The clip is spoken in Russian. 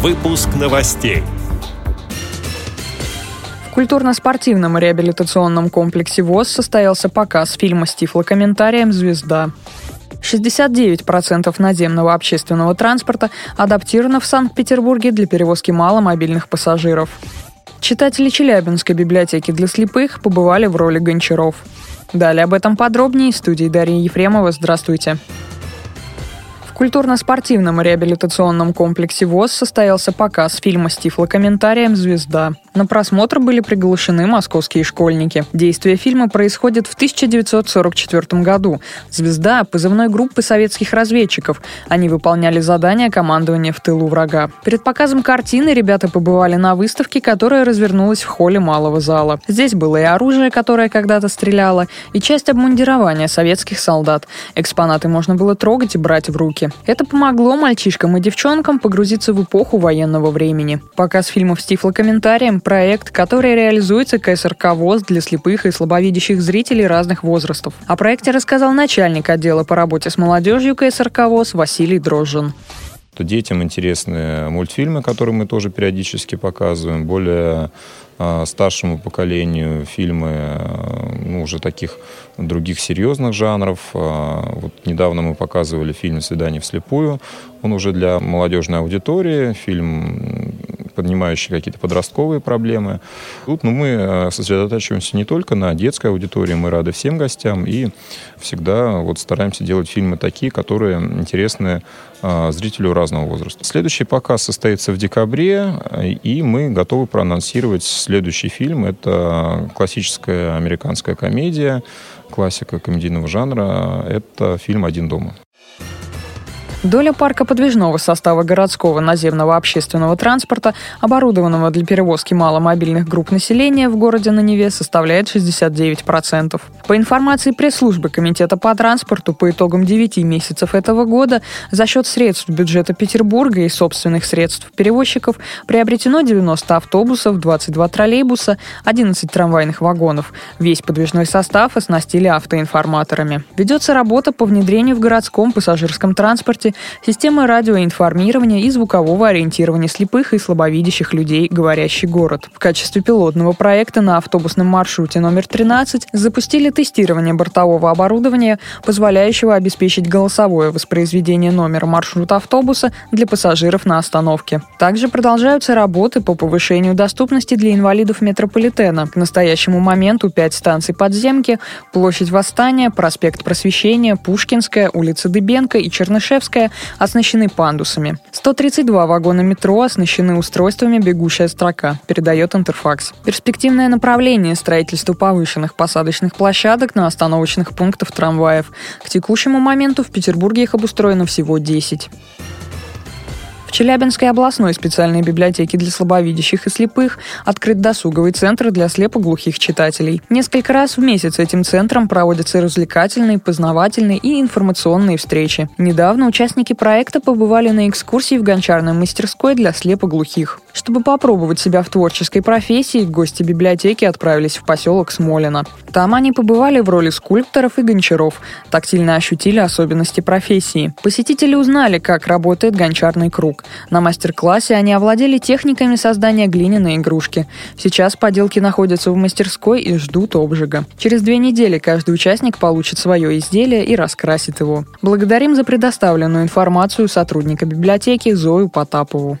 Выпуск новостей. В культурно-спортивном реабилитационном комплексе ВОЗ состоялся показ фильма с тифлокомментарием «Звезда». 69% наземного общественного транспорта адаптировано в Санкт-Петербурге для перевозки маломобильных пассажиров. Читатели Челябинской библиотеки для слепых побывали в роли гончаров. Далее об этом подробнее в студии Дарья Ефремова. Здравствуйте. В культурно-спортивном реабилитационном комплексе ВОЗ состоялся показ фильма с тифлокомментарием «Звезда». На просмотр были приглашены московские школьники. Действие фильма происходит в 1944 году. «Звезда» — позывной группы советских разведчиков. Они выполняли задания командования в тылу врага. Перед показом картины ребята побывали на выставке, которая развернулась в холле малого зала. Здесь было и оружие, которое когда-то стреляло, и часть обмундирования советских солдат. Экспонаты можно было трогать и брать в руки. Это помогло мальчишкам и девчонкам погрузиться в эпоху военного времени. Показ фильмов с тифлокомментарием проект, который реализуется КСРК ВОЗ для слепых и слабовидящих зрителей разных возрастов. О проекте рассказал начальник отдела по работе с молодежью КСРК ВОЗ Василий Дрожжин то детям интересны мультфильмы, которые мы тоже периодически показываем. Более э, старшему поколению фильмы э, ну, уже таких других серьезных жанров. Э, вот недавно мы показывали фильм «Свидание вслепую». Он уже для молодежной аудитории. Фильм поднимающие какие-то подростковые проблемы. Тут ну, мы э, сосредотачиваемся не только на детской аудитории, мы рады всем гостям и всегда вот стараемся делать фильмы такие, которые интересны э, зрителю разного возраста. Следующий показ состоится в декабре, и мы готовы проанонсировать следующий фильм. Это классическая американская комедия, классика комедийного жанра. Это фильм «Один дома». Доля парка подвижного состава городского наземного общественного транспорта, оборудованного для перевозки маломобильных групп населения в городе на Неве, составляет 69%. По информации пресс-службы Комитета по транспорту, по итогам 9 месяцев этого года за счет средств бюджета Петербурга и собственных средств перевозчиков приобретено 90 автобусов, 22 троллейбуса, 11 трамвайных вагонов. Весь подвижной состав оснастили автоинформаторами. Ведется работа по внедрению в городском пассажирском транспорте связи, системы радиоинформирования и звукового ориентирования слепых и слабовидящих людей «Говорящий город». В качестве пилотного проекта на автобусном маршруте номер 13 запустили тестирование бортового оборудования, позволяющего обеспечить голосовое воспроизведение номера маршрута автобуса для пассажиров на остановке. Также продолжаются работы по повышению доступности для инвалидов метрополитена. К настоящему моменту пять станций подземки, площадь Восстания, проспект Просвещения, Пушкинская, улица Дыбенко и Чернышевская Кировская оснащены пандусами. 132 вагона метро оснащены устройствами «Бегущая строка», передает Интерфакс. Перспективное направление строительства повышенных посадочных площадок на остановочных пунктах трамваев. К текущему моменту в Петербурге их обустроено всего 10. В Челябинской областной специальной библиотеке для слабовидящих и слепых открыт досуговый центр для слепоглухих читателей. Несколько раз в месяц этим центром проводятся развлекательные, познавательные и информационные встречи. Недавно участники проекта побывали на экскурсии в гончарной мастерской для слепоглухих. Чтобы попробовать себя в творческой профессии, гости библиотеки отправились в поселок Смолино. Там они побывали в роли скульпторов и гончаров, тактильно ощутили особенности профессии. Посетители узнали, как работает гончарный круг. На мастер-классе они овладели техниками создания глиняной игрушки. Сейчас поделки находятся в мастерской и ждут обжига. Через две недели каждый участник получит свое изделие и раскрасит его. Благодарим за предоставленную информацию сотрудника библиотеки Зою Потапову.